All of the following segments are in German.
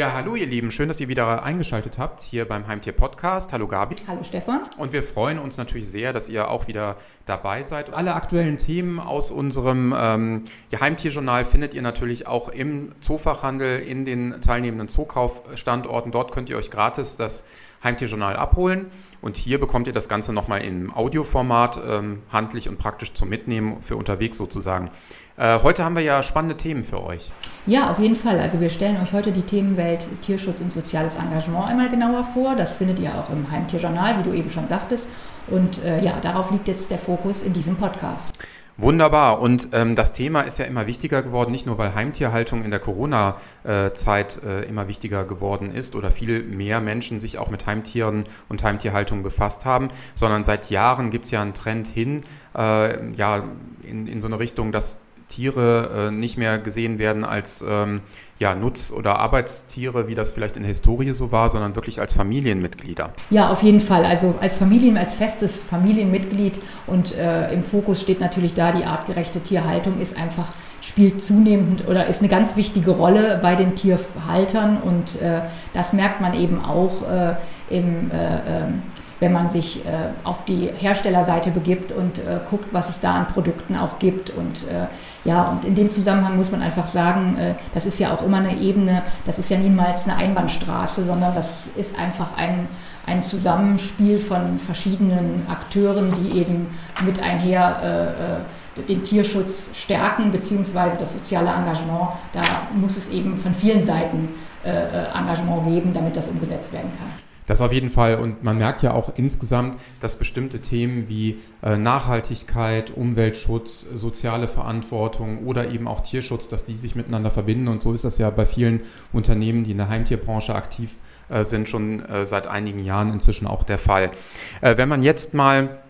Ja, hallo ihr Lieben, schön, dass ihr wieder eingeschaltet habt hier beim Heimtier Podcast. Hallo Gabi. Hallo Stefan. Und wir freuen uns natürlich sehr, dass ihr auch wieder dabei seid. Alle aktuellen Themen aus unserem ähm, Heimtierjournal findet ihr natürlich auch im Zoofachhandel in den teilnehmenden Zookaufstandorten. Dort könnt ihr euch gratis das Heimtierjournal abholen. Und hier bekommt ihr das Ganze nochmal im Audioformat, ähm, handlich und praktisch zum Mitnehmen für unterwegs sozusagen. Äh, heute haben wir ja spannende Themen für euch. Ja, auf jeden Fall. Also wir stellen euch heute die Themenwelt Tierschutz und soziales Engagement einmal genauer vor. Das findet ihr auch im Heimtierjournal, wie du eben schon sagtest. Und äh, ja, darauf liegt jetzt der Fokus in diesem Podcast. Wunderbar. Und ähm, das Thema ist ja immer wichtiger geworden, nicht nur weil Heimtierhaltung in der Corona-Zeit äh, immer wichtiger geworden ist oder viel mehr Menschen sich auch mit Heimtieren und Heimtierhaltung befasst haben, sondern seit Jahren gibt es ja einen Trend hin, äh, ja, in, in so eine Richtung, dass Tiere äh, nicht mehr gesehen werden als ähm, ja, Nutz- oder Arbeitstiere, wie das vielleicht in der Historie so war, sondern wirklich als Familienmitglieder. Ja, auf jeden Fall. Also als Familien, als festes Familienmitglied und äh, im Fokus steht natürlich da, die artgerechte Tierhaltung ist einfach, spielt zunehmend oder ist eine ganz wichtige Rolle bei den Tierhaltern und äh, das merkt man eben auch äh, im äh, ähm, wenn man sich äh, auf die Herstellerseite begibt und äh, guckt, was es da an Produkten auch gibt. Und äh, ja, und in dem Zusammenhang muss man einfach sagen, äh, das ist ja auch immer eine Ebene, das ist ja niemals eine Einbahnstraße, sondern das ist einfach ein, ein Zusammenspiel von verschiedenen Akteuren, die eben mit einher äh, äh, den Tierschutz stärken, beziehungsweise das soziale Engagement. Da muss es eben von vielen Seiten Engagement geben, damit das umgesetzt werden kann. Das auf jeden Fall. Und man merkt ja auch insgesamt, dass bestimmte Themen wie äh, Nachhaltigkeit, Umweltschutz, soziale Verantwortung oder eben auch Tierschutz, dass die sich miteinander verbinden. Und so ist das ja bei vielen Unternehmen, die in der Heimtierbranche aktiv äh, sind, schon äh, seit einigen Jahren inzwischen auch der Fall. Wenn man jetzt mal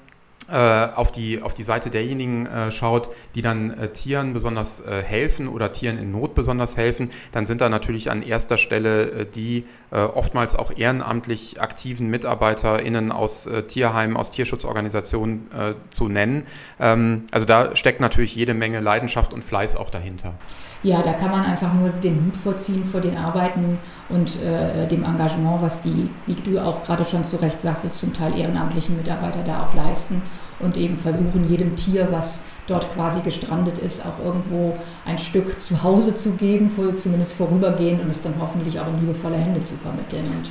auf, die, auf die Seite derjenigen äh, schaut, die dann äh, Tieren besonders äh, helfen oder Tieren in Not besonders helfen, dann sind da natürlich an erster Stelle äh, die äh, oftmals auch ehrenamtlich aktiven MitarbeiterInnen aus Tierheimen, aus Tierschutzorganisationen zu nennen. Ähm, also da steckt natürlich jede Menge Leidenschaft und Fleiß auch dahinter. Ja, da kann man einfach nur den Hut vorziehen vor den Arbeiten und dem Engagement, was die, wie du auch gerade schon zu Recht sagtest, zum Teil ehrenamtlichen Mitarbeiter da auch leisten und eben versuchen, jedem Tier, was dort quasi gestrandet ist, auch irgendwo ein Stück zu Hause zu geben, zumindest vorübergehend und es dann hoffentlich auch in liebevolle Hände zu vermitteln. Und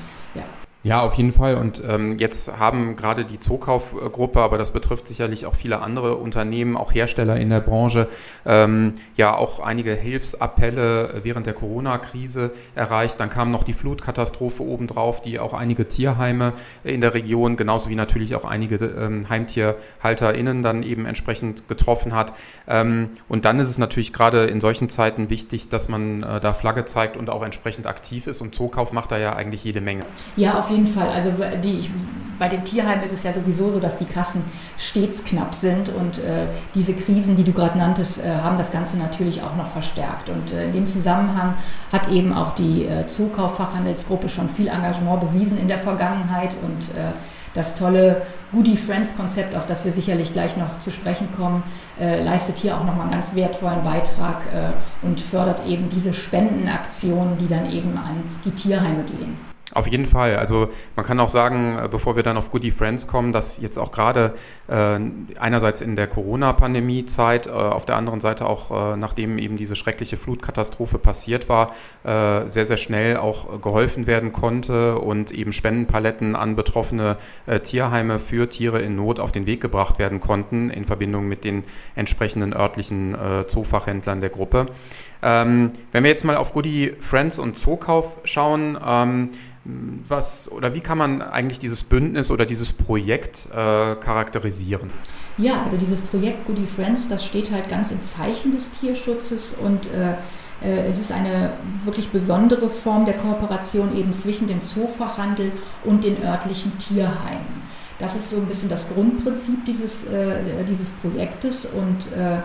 ja. Auf jeden Fall. Und ähm, jetzt haben gerade die Zookaufgruppe, aber das betrifft sicherlich auch viele andere Unternehmen, auch Hersteller in der Branche, ähm, ja auch einige Hilfsappelle während der Corona-Krise erreicht. Dann kam noch die Flutkatastrophe obendrauf, die auch einige Tierheime in der Region, genauso wie natürlich auch einige ähm, HeimtierhalterInnen dann eben entsprechend getroffen hat. Ähm, und dann ist es natürlich gerade in solchen Zeiten wichtig, dass man äh, da Flagge zeigt und auch entsprechend aktiv ist. Und Zookauf macht da ja eigentlich jede Menge. Ja, auf jeden Fall. Also die, ich, bei den Tierheimen ist es ja sowieso so, dass die Kassen stets knapp sind und äh, diese Krisen, die du gerade nanntest, äh, haben das Ganze natürlich auch noch verstärkt. Und äh, in dem Zusammenhang hat eben auch die äh, Zukauffachhandelsgruppe schon viel Engagement bewiesen in der Vergangenheit und äh, das tolle Goodie Friends Konzept, auf das wir sicherlich gleich noch zu sprechen kommen, äh, leistet hier auch nochmal einen ganz wertvollen Beitrag äh, und fördert eben diese Spendenaktionen, die dann eben an die Tierheime gehen. Auf jeden Fall. Also man kann auch sagen, äh, bevor wir dann auf Goodie Friends kommen, dass jetzt auch gerade äh, einerseits in der Corona-Pandemie-Zeit, äh, auf der anderen Seite auch, äh, nachdem eben diese schreckliche Flutkatastrophe passiert war, äh, sehr, sehr schnell auch geholfen werden konnte und eben Spendenpaletten an betroffene äh, Tierheime für Tiere in Not auf den Weg gebracht werden konnten in Verbindung mit den entsprechenden örtlichen Zoofachhändlern der Gruppe. Ähm, wenn wir jetzt mal auf Goodie Friends und Zookauf schauen, ähm, was oder wie kann man eigentlich dieses Bündnis oder dieses Projekt äh, charakterisieren? Ja, also dieses Projekt Goodie Friends, das steht halt ganz im Zeichen des Tierschutzes und äh, äh, es ist eine wirklich besondere Form der Kooperation eben zwischen dem Zoofachhandel und den örtlichen Tierheimen. Das ist so ein bisschen das Grundprinzip dieses, äh, dieses Projektes und äh,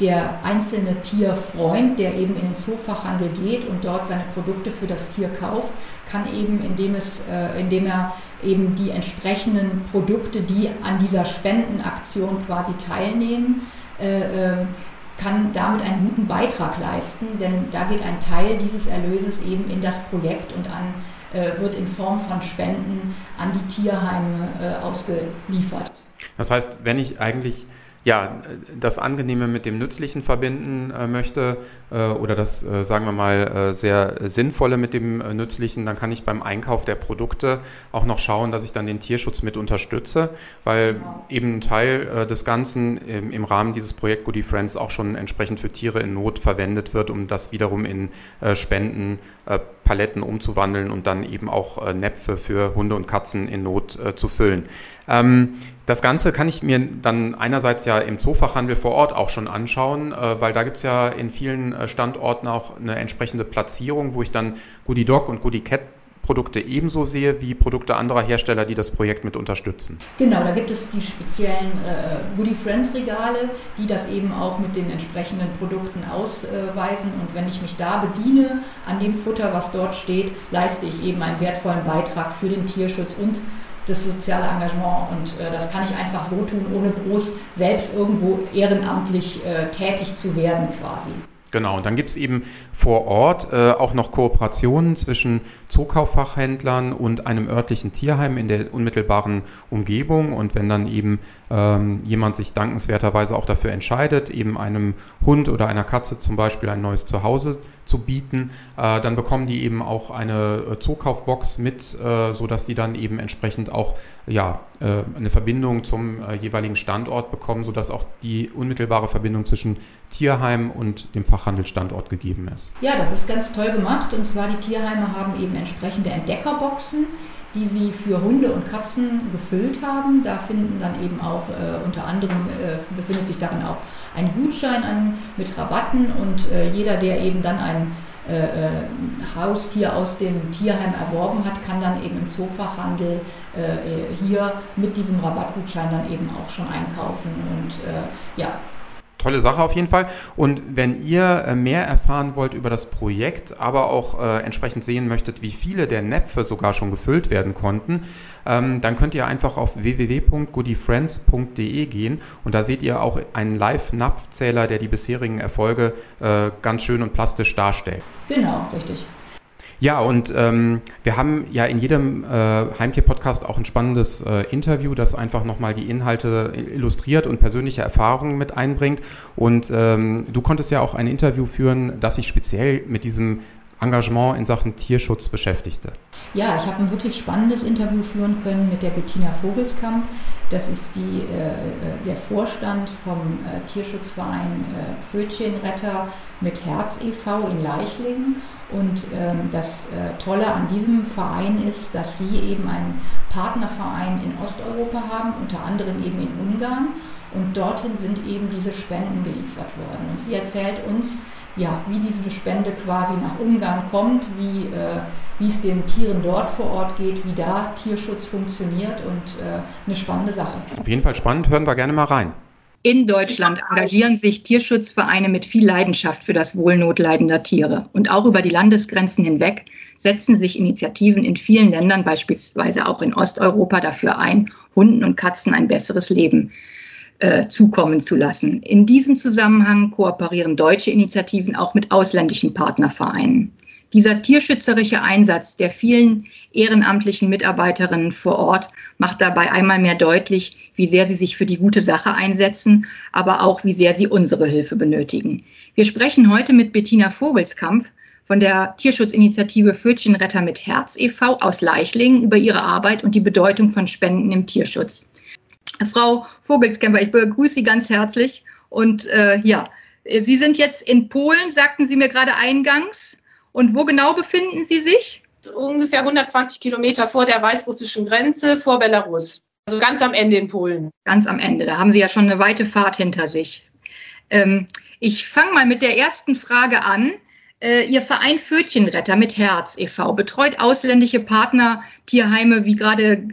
der einzelne Tierfreund, der eben in den Zoofachhandel geht und dort seine Produkte für das Tier kauft, kann eben, indem, es, äh, indem er eben die entsprechenden Produkte, die an dieser Spendenaktion quasi teilnehmen, äh, ähm, kann damit einen guten Beitrag leisten, denn da geht ein Teil dieses Erlöses eben in das Projekt und an, äh, wird in Form von Spenden an die Tierheime äh, ausgeliefert. Das heißt, wenn ich eigentlich ja, das Angenehme mit dem Nützlichen verbinden äh, möchte äh, oder das, äh, sagen wir mal, äh, sehr Sinnvolle mit dem äh, Nützlichen, dann kann ich beim Einkauf der Produkte auch noch schauen, dass ich dann den Tierschutz mit unterstütze, weil genau. eben ein Teil äh, des Ganzen im, im, Rahmen dieses Projekt Goody Friends auch schon entsprechend für Tiere in Not verwendet wird, um das wiederum in Spenden, Paletten umzuwandeln und dann eben auch Näpfe für Hunde und Katzen in Not zu füllen. Ähm, das Ganze kann ich mir dann einerseits ja im Zoofachhandel vor Ort auch schon anschauen, äh, weil da gibt es ja in vielen äh, Standorten auch eine entsprechende Platzierung, wo ich dann Goodie Dog und Goodie Cat Produkte ebenso sehe wie Produkte anderer Hersteller, die das Projekt mit unterstützen. Genau, da gibt es die speziellen äh, Goodie Friends Regale, die das eben auch mit den entsprechenden Produkten ausweisen. Und wenn ich mich da bediene an dem Futter, was dort steht, leiste ich eben einen wertvollen Beitrag für den Tierschutz und das soziale Engagement. Und äh, das kann ich einfach so tun, ohne groß selbst irgendwo ehrenamtlich äh, tätig zu werden quasi. Genau, und dann gibt es eben vor Ort äh, auch noch Kooperationen zwischen Zookauffachhändlern und einem örtlichen Tierheim in der unmittelbaren Umgebung. Und wenn dann eben ähm, jemand sich dankenswerterweise auch dafür entscheidet, eben einem Hund oder einer Katze zum Beispiel ein neues Zuhause zu bieten, äh, dann bekommen die eben auch eine äh, Zookaufbox mit, äh, sodass die dann eben entsprechend auch ja, äh, eine Verbindung zum äh, jeweiligen Standort bekommen, sodass auch die unmittelbare Verbindung zwischen Tierheim und dem Fachhandelsstandort gegeben ist. Ja, das ist ganz toll gemacht. Und zwar die Tierheime haben eben entsprechende Entdeckerboxen, die sie für Hunde und Katzen gefüllt haben. Da finden dann eben auch äh, unter anderem äh, befindet sich darin auch ein Gutschein an, mit Rabatten und äh, jeder, der eben dann ein äh, äh, Haustier aus dem Tierheim erworben hat, kann dann eben im Zoofachhandel äh, hier mit diesem Rabattgutschein dann eben auch schon einkaufen und ja, tolle Sache auf jeden Fall. Und wenn ihr äh, mehr erfahren wollt über das Projekt, aber auch äh, entsprechend sehen möchtet, wie viele der Näpfe sogar schon gefüllt werden konnten, ähm, dann könnt ihr einfach auf www.goodyfriends.de gehen und da seht ihr auch einen Live-Napfzähler, der die bisherigen Erfolge äh, ganz schön und plastisch darstellt. Genau, richtig. Ja, und ähm, wir haben ja in jedem äh, Heimtier-Podcast auch ein spannendes äh, Interview, das einfach nochmal die Inhalte illustriert und persönliche Erfahrungen mit einbringt. Und ähm, du konntest ja auch ein Interview führen, das sich speziell mit diesem Engagement in Sachen Tierschutz beschäftigte. Ja, ich habe ein wirklich spannendes Interview führen können mit der Bettina Vogelskamp. Das ist die, äh, äh der Vorstand vom äh, Tierschutzverein äh, Pfötchenretter mit Herz e.V. in Leichlingen. Und ähm, das äh, Tolle an diesem Verein ist, dass sie eben einen Partnerverein in Osteuropa haben, unter anderem eben in Ungarn. Und dorthin sind eben diese Spenden geliefert worden. Und sie erzählt uns, ja, wie diese Spende quasi nach Ungarn kommt, wie, äh, wie es den Tieren dort vor Ort geht, wie da Tierschutz funktioniert und äh, eine spannende Sache. Auf jeden Fall spannend, hören wir gerne mal rein. In Deutschland engagieren sich Tierschutzvereine mit viel Leidenschaft für das Wohl notleidender Tiere. Und auch über die Landesgrenzen hinweg setzen sich Initiativen in vielen Ländern, beispielsweise auch in Osteuropa, dafür ein, Hunden und Katzen ein besseres Leben äh, zukommen zu lassen. In diesem Zusammenhang kooperieren deutsche Initiativen auch mit ausländischen Partnervereinen. Dieser tierschützerische Einsatz der vielen ehrenamtlichen Mitarbeiterinnen vor Ort macht dabei einmal mehr deutlich, wie sehr sie sich für die gute Sache einsetzen, aber auch wie sehr sie unsere Hilfe benötigen. Wir sprechen heute mit Bettina Vogelskampf von der Tierschutzinitiative Fötchenretter mit Herz e.V. aus Leichlingen über ihre Arbeit und die Bedeutung von Spenden im Tierschutz. Frau Vogelskämper, ich begrüße Sie ganz herzlich. Und äh, ja, Sie sind jetzt in Polen, sagten Sie mir gerade eingangs. Und wo genau befinden Sie sich? Ungefähr 120 Kilometer vor der weißrussischen Grenze, vor Belarus. Also ganz am Ende in Polen. Ganz am Ende. Da haben Sie ja schon eine weite Fahrt hinter sich. Ähm, ich fange mal mit der ersten Frage an. Äh, Ihr Verein Fötchenretter mit Herz e.V. betreut ausländische Partnertierheime, wie gerade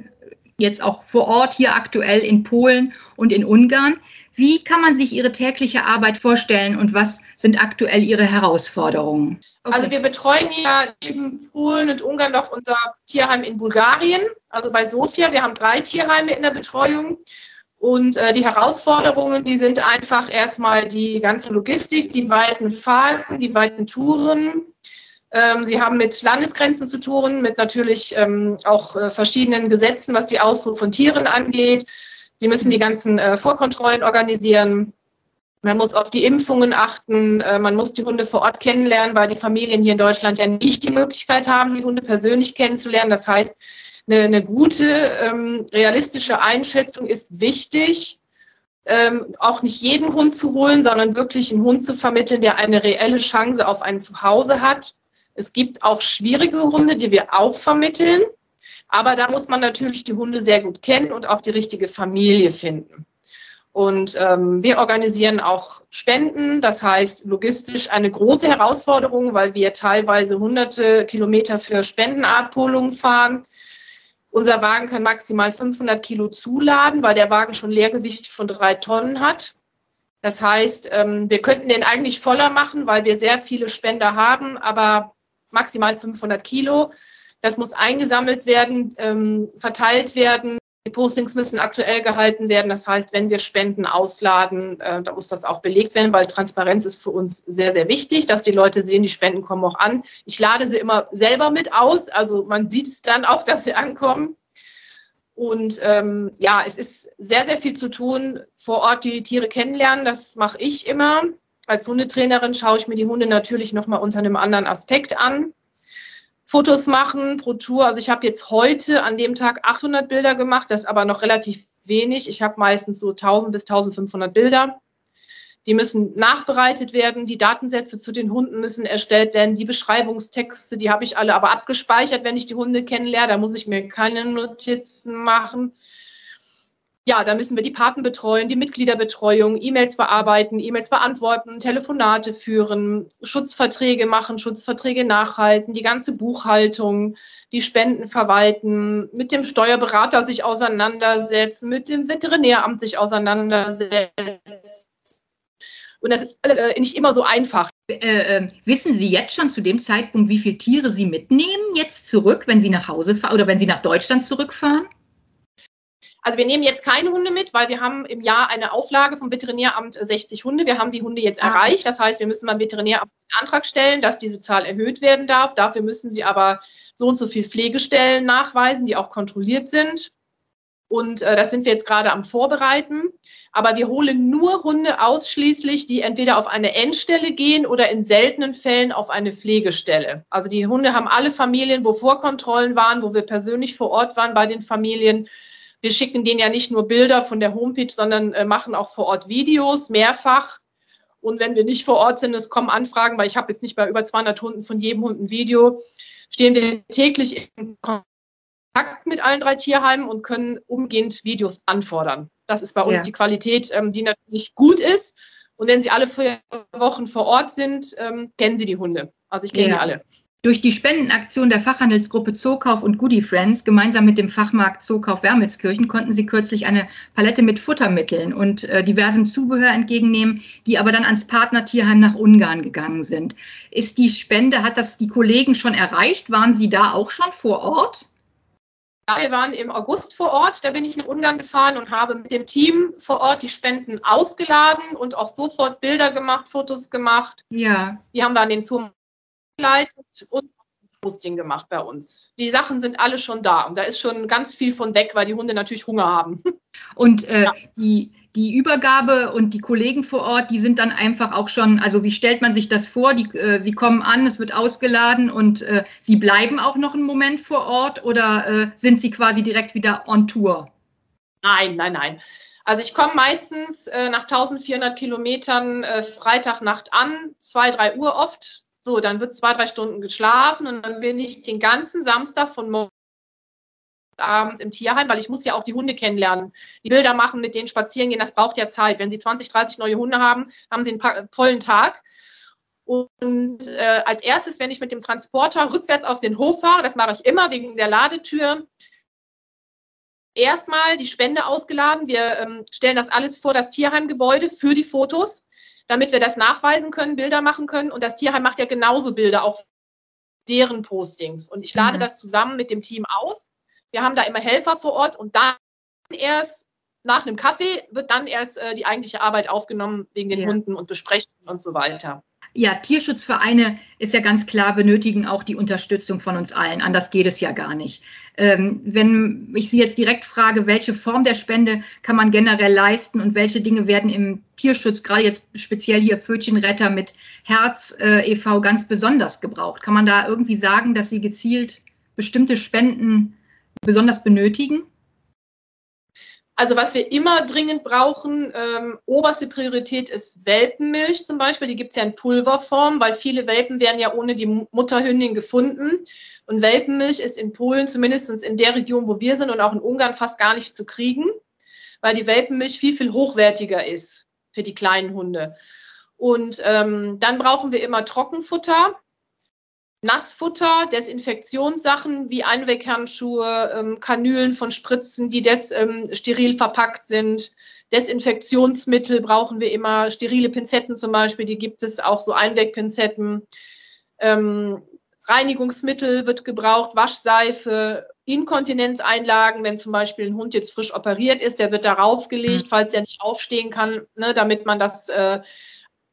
jetzt auch vor Ort hier aktuell in Polen und in Ungarn. Wie kann man sich Ihre tägliche Arbeit vorstellen und was sind aktuell Ihre Herausforderungen? Okay. Also wir betreuen ja neben Polen und Ungarn noch unser Tierheim in Bulgarien, also bei Sofia. Wir haben drei Tierheime in der Betreuung. Und äh, die Herausforderungen, die sind einfach erstmal die ganze Logistik, die weiten Fahrten, die weiten Touren. Ähm, sie haben mit Landesgrenzen zu tun, mit natürlich ähm, auch äh, verschiedenen Gesetzen, was die Ausfuhr von Tieren angeht. Sie müssen die ganzen äh, Vorkontrollen organisieren. Man muss auf die Impfungen achten. Äh, man muss die Hunde vor Ort kennenlernen, weil die Familien hier in Deutschland ja nicht die Möglichkeit haben, die Hunde persönlich kennenzulernen. Das heißt, eine, eine gute, ähm, realistische Einschätzung ist wichtig. Ähm, auch nicht jeden Hund zu holen, sondern wirklich einen Hund zu vermitteln, der eine reelle Chance auf ein Zuhause hat. Es gibt auch schwierige Hunde, die wir auch vermitteln. Aber da muss man natürlich die Hunde sehr gut kennen und auch die richtige Familie finden. Und ähm, wir organisieren auch Spenden, das heißt logistisch eine große Herausforderung, weil wir teilweise hunderte Kilometer für Spendenabholungen fahren. Unser Wagen kann maximal 500 Kilo zuladen, weil der Wagen schon Leergewicht von drei Tonnen hat. Das heißt, ähm, wir könnten den eigentlich voller machen, weil wir sehr viele Spender haben, aber maximal 500 Kilo. Das muss eingesammelt werden, ähm, verteilt werden. Die Postings müssen aktuell gehalten werden. Das heißt, wenn wir Spenden ausladen, äh, dann muss das auch belegt werden, weil Transparenz ist für uns sehr, sehr wichtig, dass die Leute sehen, die Spenden kommen auch an. Ich lade sie immer selber mit aus. Also man sieht es dann auch, dass sie ankommen. Und ähm, ja, es ist sehr, sehr viel zu tun, vor Ort die Tiere kennenlernen. Das mache ich immer. Als Hundetrainerin schaue ich mir die Hunde natürlich nochmal unter einem anderen Aspekt an. Fotos machen pro Tour. Also ich habe jetzt heute an dem Tag 800 Bilder gemacht, das ist aber noch relativ wenig. Ich habe meistens so 1000 bis 1500 Bilder. Die müssen nachbereitet werden, die Datensätze zu den Hunden müssen erstellt werden, die Beschreibungstexte, die habe ich alle aber abgespeichert, wenn ich die Hunde kennenlerne. Da muss ich mir keine Notizen machen ja, da müssen wir die Paten betreuen, die Mitgliederbetreuung, E-Mails bearbeiten, E-Mails beantworten, Telefonate führen, Schutzverträge machen, Schutzverträge nachhalten, die ganze Buchhaltung, die Spenden verwalten, mit dem Steuerberater sich auseinandersetzen, mit dem Veterinäramt sich auseinandersetzen. Und das ist alles äh, nicht immer so einfach. Äh, äh, wissen Sie jetzt schon zu dem Zeitpunkt, wie viele Tiere Sie mitnehmen jetzt zurück, wenn Sie nach Hause fahren oder wenn Sie nach Deutschland zurückfahren? Also wir nehmen jetzt keine Hunde mit, weil wir haben im Jahr eine Auflage vom Veterinäramt 60 Hunde. Wir haben die Hunde jetzt ah. erreicht. Das heißt, wir müssen beim Veterinäramt einen Antrag stellen, dass diese Zahl erhöht werden darf. Dafür müssen sie aber so und so viele Pflegestellen nachweisen, die auch kontrolliert sind. Und äh, das sind wir jetzt gerade am Vorbereiten. Aber wir holen nur Hunde ausschließlich, die entweder auf eine Endstelle gehen oder in seltenen Fällen auf eine Pflegestelle. Also die Hunde haben alle Familien, wo Vorkontrollen waren, wo wir persönlich vor Ort waren bei den Familien wir schicken denen ja nicht nur Bilder von der Homepage, sondern äh, machen auch vor Ort Videos mehrfach. Und wenn wir nicht vor Ort sind, es kommen Anfragen, weil ich habe jetzt nicht bei über 200 Hunden von jedem Hund ein Video, stehen wir täglich in Kontakt mit allen drei Tierheimen und können umgehend Videos anfordern. Das ist bei uns ja. die Qualität, ähm, die natürlich gut ist. Und wenn sie alle vier Wochen vor Ort sind, ähm, kennen sie die Hunde. Also ich kenne ja. die alle. Durch die Spendenaktion der Fachhandelsgruppe Zookauf und Goodie Friends gemeinsam mit dem Fachmarkt Zookauf Wermelskirchen konnten sie kürzlich eine Palette mit Futtermitteln und äh, diversem Zubehör entgegennehmen, die aber dann ans Partnertierheim nach Ungarn gegangen sind. Ist die Spende, hat das die Kollegen schon erreicht? Waren Sie da auch schon vor Ort? Ja, wir waren im August vor Ort. Da bin ich nach Ungarn gefahren und habe mit dem Team vor Ort die Spenden ausgeladen und auch sofort Bilder gemacht, Fotos gemacht. Ja. Die haben wir an den Zoo begleitet und Posting gemacht bei uns. Die Sachen sind alle schon da und da ist schon ganz viel von weg, weil die Hunde natürlich Hunger haben. Und äh, ja. die, die Übergabe und die Kollegen vor Ort, die sind dann einfach auch schon, also wie stellt man sich das vor? Die, äh, sie kommen an, es wird ausgeladen und äh, sie bleiben auch noch einen Moment vor Ort oder äh, sind sie quasi direkt wieder on Tour? Nein, nein, nein. Also ich komme meistens äh, nach 1400 Kilometern äh, Freitagnacht an, zwei, drei Uhr oft so, dann wird zwei, drei Stunden geschlafen und dann bin ich den ganzen Samstag von morgens abends im Tierheim, weil ich muss ja auch die Hunde kennenlernen, die Bilder machen, mit denen spazieren gehen, das braucht ja Zeit. Wenn Sie 20, 30 neue Hunde haben, haben Sie einen vollen Tag. Und äh, als erstes, wenn ich mit dem Transporter rückwärts auf den Hof fahre, das mache ich immer wegen der Ladetür, erstmal die Spende ausgeladen. Wir ähm, stellen das alles vor das Tierheimgebäude für die Fotos damit wir das nachweisen können, Bilder machen können. Und das Tierheim macht ja genauso Bilder, auch deren Postings. Und ich lade mhm. das zusammen mit dem Team aus. Wir haben da immer Helfer vor Ort und dann erst nach einem Kaffee wird dann erst äh, die eigentliche Arbeit aufgenommen wegen den ja. Hunden und Besprechungen und so weiter. Ja, Tierschutzvereine ist ja ganz klar, benötigen auch die Unterstützung von uns allen. Anders geht es ja gar nicht. Ähm, wenn ich Sie jetzt direkt frage, welche Form der Spende kann man generell leisten und welche Dinge werden im Tierschutz, gerade jetzt speziell hier Pfötchenretter mit Herz äh, e.V. ganz besonders gebraucht, kann man da irgendwie sagen, dass Sie gezielt bestimmte Spenden besonders benötigen? Also was wir immer dringend brauchen, ähm, oberste Priorität ist Welpenmilch zum Beispiel. Die gibt es ja in Pulverform, weil viele Welpen werden ja ohne die Mutterhündin gefunden. Und Welpenmilch ist in Polen, zumindest in der Region, wo wir sind und auch in Ungarn fast gar nicht zu kriegen, weil die Welpenmilch viel, viel hochwertiger ist für die kleinen Hunde. Und ähm, dann brauchen wir immer Trockenfutter. Nassfutter, Desinfektionssachen wie Einweghandschuhe, ähm, Kanülen von Spritzen, die des, ähm, steril verpackt sind. Desinfektionsmittel brauchen wir immer, sterile Pinzetten zum Beispiel, die gibt es auch so Einwegpinzetten. Ähm, Reinigungsmittel wird gebraucht, Waschseife, Inkontinenzeinlagen, wenn zum Beispiel ein Hund jetzt frisch operiert ist, der wird darauf gelegt, mhm. falls er nicht aufstehen kann, ne, damit man das äh,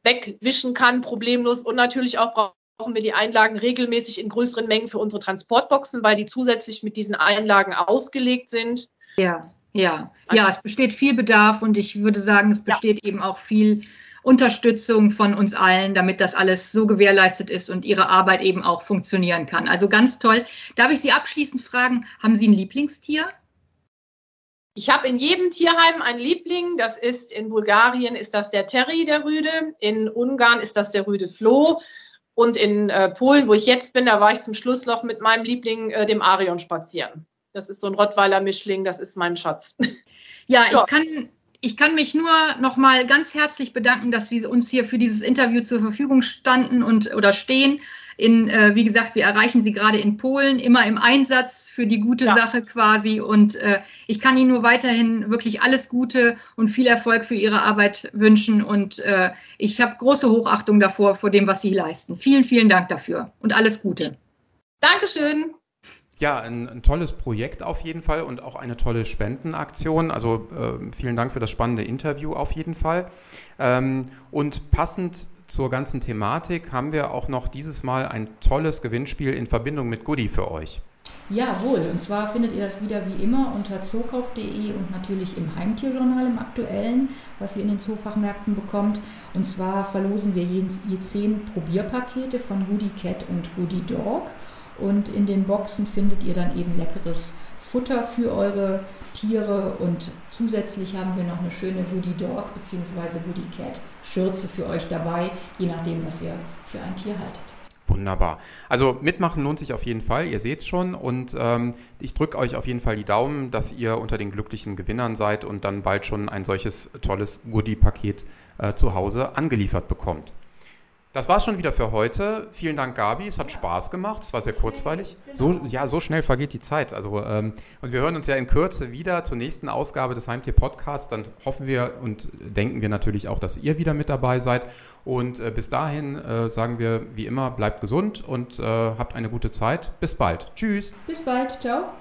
wegwischen kann, problemlos. Und natürlich auch brauchen wir die Einlagen regelmäßig in größeren Mengen für unsere Transportboxen, weil die zusätzlich mit diesen Einlagen ausgelegt sind. Ja, ja, ja, es besteht viel Bedarf und ich würde sagen, es besteht ja. eben auch viel Unterstützung von uns allen, damit das alles so gewährleistet ist und Ihre Arbeit eben auch funktionieren kann. Also ganz toll. Darf ich Sie abschließend fragen, haben Sie ein Lieblingstier? Ich habe in jedem Tierheim einen Liebling. Das ist in Bulgarien ist das der Terry, der Rüde. In Ungarn ist das der Rüde Floh. Und in äh, Polen, wo ich jetzt bin, da war ich zum Schlussloch mit meinem Liebling, äh, dem Arion, spazieren. Das ist so ein Rottweiler-Mischling, das ist mein Schatz. Ja, ja. ich kann ich kann mich nur noch mal ganz herzlich bedanken, dass Sie uns hier für dieses Interview zur Verfügung standen und oder stehen. In, äh, wie gesagt, wir erreichen Sie gerade in Polen, immer im Einsatz für die gute ja. Sache quasi. Und äh, ich kann Ihnen nur weiterhin wirklich alles Gute und viel Erfolg für Ihre Arbeit wünschen. Und äh, ich habe große Hochachtung davor, vor dem, was Sie leisten. Vielen, vielen Dank dafür und alles Gute. Dankeschön. Ja, ein, ein, tolles Projekt auf jeden Fall und auch eine tolle Spendenaktion. Also äh, vielen Dank für das spannende Interview auf jeden Fall. Ähm, und passend zur ganzen Thematik haben wir auch noch dieses Mal ein tolles Gewinnspiel in Verbindung mit Goodie für euch. Jawohl, und zwar findet ihr das wieder wie immer unter zookauf.de und natürlich im Heimtierjournal im aktuellen, was ihr in den Zoofachmärkten bekommt. Und zwar verlosen wir je, je zehn Probierpakete von Goodie Cat und Goodie Dog. Und in den Boxen findet ihr dann eben leckeres Futter für eure Tiere und zusätzlich haben wir noch eine schöne Goodie Dog bzw. Goodie Cat Schürze für euch dabei, je nachdem, was ihr für ein Tier haltet. Wunderbar. Also mitmachen lohnt sich auf jeden Fall, ihr seht schon. Und ähm, ich drücke euch auf jeden Fall die Daumen, dass ihr unter den glücklichen Gewinnern seid und dann bald schon ein solches tolles Goodie-Paket äh, zu Hause angeliefert bekommt. Das war's schon wieder für heute. Vielen Dank, Gabi. Es hat Spaß gemacht. Es war sehr kurzweilig. So, ja, so schnell vergeht die Zeit. Also, ähm, und wir hören uns ja in Kürze wieder zur nächsten Ausgabe des Heimtier Podcasts. Dann hoffen wir und denken wir natürlich auch, dass ihr wieder mit dabei seid. Und äh, bis dahin äh, sagen wir wie immer, bleibt gesund und äh, habt eine gute Zeit. Bis bald. Tschüss. Bis bald. Ciao.